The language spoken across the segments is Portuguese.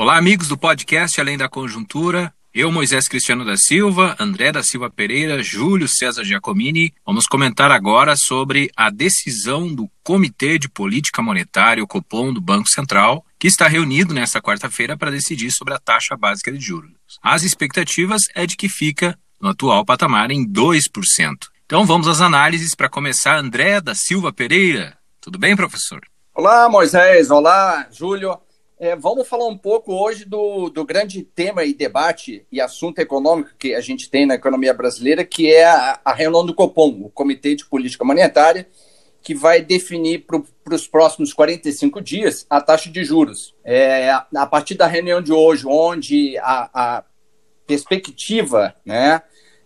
Olá, amigos do podcast Além da Conjuntura. Eu, Moisés Cristiano da Silva, André da Silva Pereira, Júlio César Giacomini, vamos comentar agora sobre a decisão do Comitê de Política Monetária, o Copom, do Banco Central, que está reunido nesta quarta-feira para decidir sobre a taxa básica de juros. As expectativas é de que fica no atual patamar em 2%. Então vamos às análises para começar. André da Silva Pereira. Tudo bem, professor? Olá, Moisés. Olá, Júlio. É, vamos falar um pouco hoje do, do grande tema e debate e assunto econômico que a gente tem na economia brasileira, que é a, a reunião do Copom, o Comitê de Política Monetária, que vai definir para os próximos 45 dias a taxa de juros. É, a partir da reunião de hoje, onde a, a perspectiva né,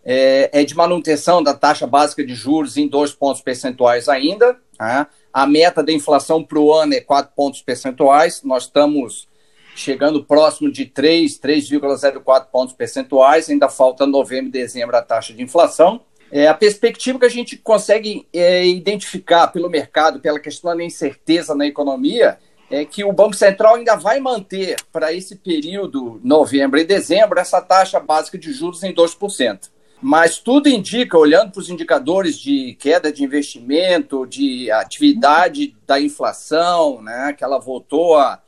é, é, de manutenção da taxa básica de juros em dois pontos percentuais ainda, né, a meta da inflação para o ano é 4 pontos percentuais. Nós estamos chegando próximo de 3, 3,04 pontos percentuais. Ainda falta novembro e dezembro a taxa de inflação. É, a perspectiva que a gente consegue é, identificar pelo mercado, pela questão da incerteza na economia, é que o Banco Central ainda vai manter para esse período, novembro e dezembro, essa taxa básica de juros em 2%. Mas tudo indica, olhando para os indicadores de queda de investimento, de atividade da inflação, né, que ela voltou a,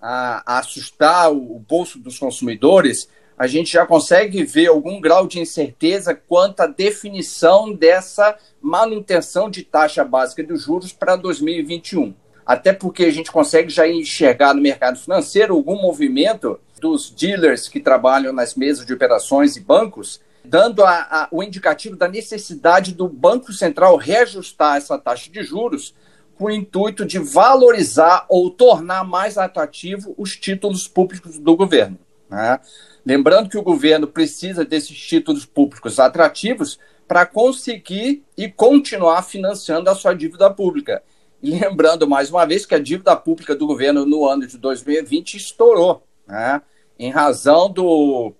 a, a assustar o, o bolso dos consumidores, a gente já consegue ver algum grau de incerteza quanto à definição dessa manutenção de taxa básica dos juros para 2021. Até porque a gente consegue já enxergar no mercado financeiro algum movimento dos dealers que trabalham nas mesas de operações e bancos dando a, a, o indicativo da necessidade do Banco Central reajustar essa taxa de juros com o intuito de valorizar ou tornar mais atrativo os títulos públicos do governo. Né? Lembrando que o governo precisa desses títulos públicos atrativos para conseguir e continuar financiando a sua dívida pública. E lembrando mais uma vez que a dívida pública do governo no ano de 2020 estourou, né? em razão do,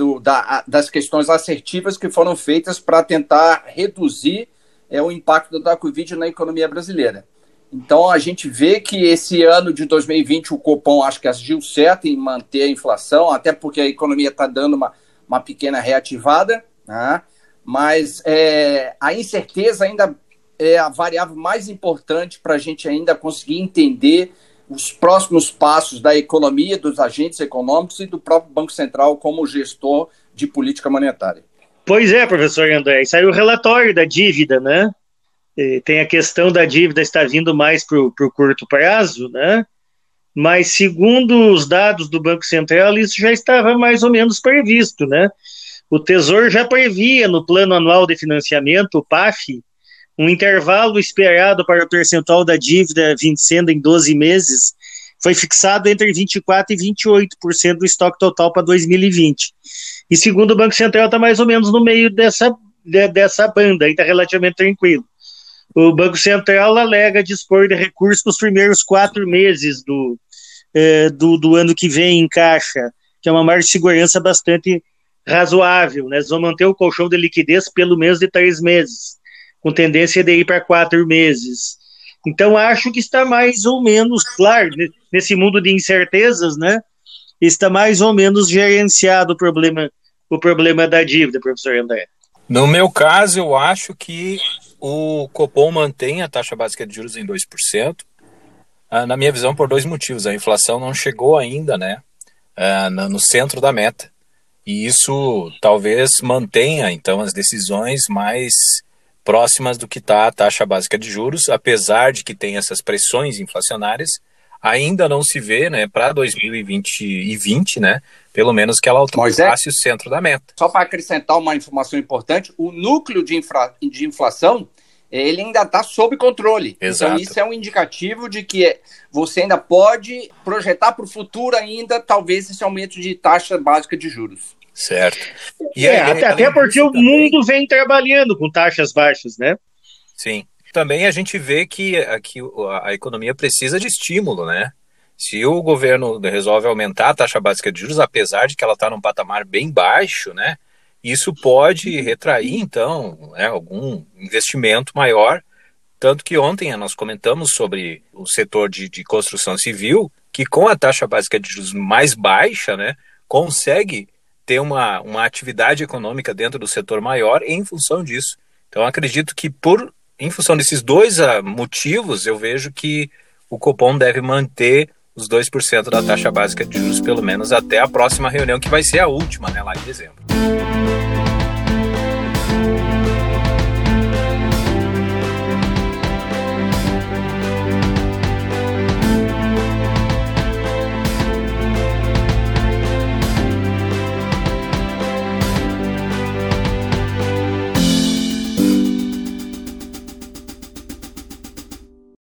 do, da, das questões assertivas que foram feitas para tentar reduzir é, o impacto da Covid na economia brasileira. Então, a gente vê que esse ano de 2020 o Copom acho que agiu certo em manter a inflação, até porque a economia está dando uma, uma pequena reativada, né? mas é, a incerteza ainda é a variável mais importante para a gente ainda conseguir entender os próximos passos da economia, dos agentes econômicos e do próprio Banco Central como gestor de política monetária. Pois é, professor André, saiu o relatório da dívida, né? Tem a questão da dívida estar vindo mais para o curto prazo, né? Mas segundo os dados do Banco Central, isso já estava mais ou menos previsto, né? O Tesouro já previa no Plano Anual de Financiamento, o PAF, um intervalo esperado para o percentual da dívida vencendo em 12 meses foi fixado entre 24% e 28% do estoque total para 2020. E segundo o Banco Central, está mais ou menos no meio dessa, de, dessa banda, ainda relativamente tranquilo. O Banco Central alega dispor de recursos nos primeiros quatro meses do, é, do, do, ano que vem em caixa, que é uma margem de segurança bastante razoável. Né? Eles vão manter o colchão de liquidez pelo menos de três meses com tendência de ir para quatro meses. Então, acho que está mais ou menos, claro, nesse mundo de incertezas, né? Está mais ou menos gerenciado o problema, o problema da dívida, professor André. No meu caso, eu acho que o Copom mantém a taxa básica de juros em 2%, ah, na minha visão, por dois motivos. A inflação não chegou ainda, né? Ah, no centro da meta. E isso talvez mantenha, então, as decisões mais próximas do que está a taxa básica de juros, apesar de que tem essas pressões inflacionárias, ainda não se vê, né, para 2020 e 20, né, pelo menos que ela ultrapasse o centro da meta. Só para acrescentar uma informação importante, o núcleo de, infra, de inflação ele ainda está sob controle. Então, Exato. Então, isso é um indicativo de que você ainda pode projetar para o futuro ainda, talvez, esse aumento de taxa básica de juros. Certo. E é, aí, até, até porque o também... mundo vem trabalhando com taxas baixas, né? Sim. Também a gente vê que, que a economia precisa de estímulo, né? Se o governo resolve aumentar a taxa básica de juros, apesar de que ela está num patamar bem baixo, né? Isso pode retrair, então, né, algum investimento maior. Tanto que ontem nós comentamos sobre o setor de, de construção civil, que com a taxa básica de juros mais baixa, né, consegue ter uma, uma atividade econômica dentro do setor maior em função disso. Então, acredito que por em função desses dois uh, motivos, eu vejo que o Copom deve manter os 2% da taxa básica de juros, pelo menos até a próxima reunião, que vai ser a última, né, lá em dezembro.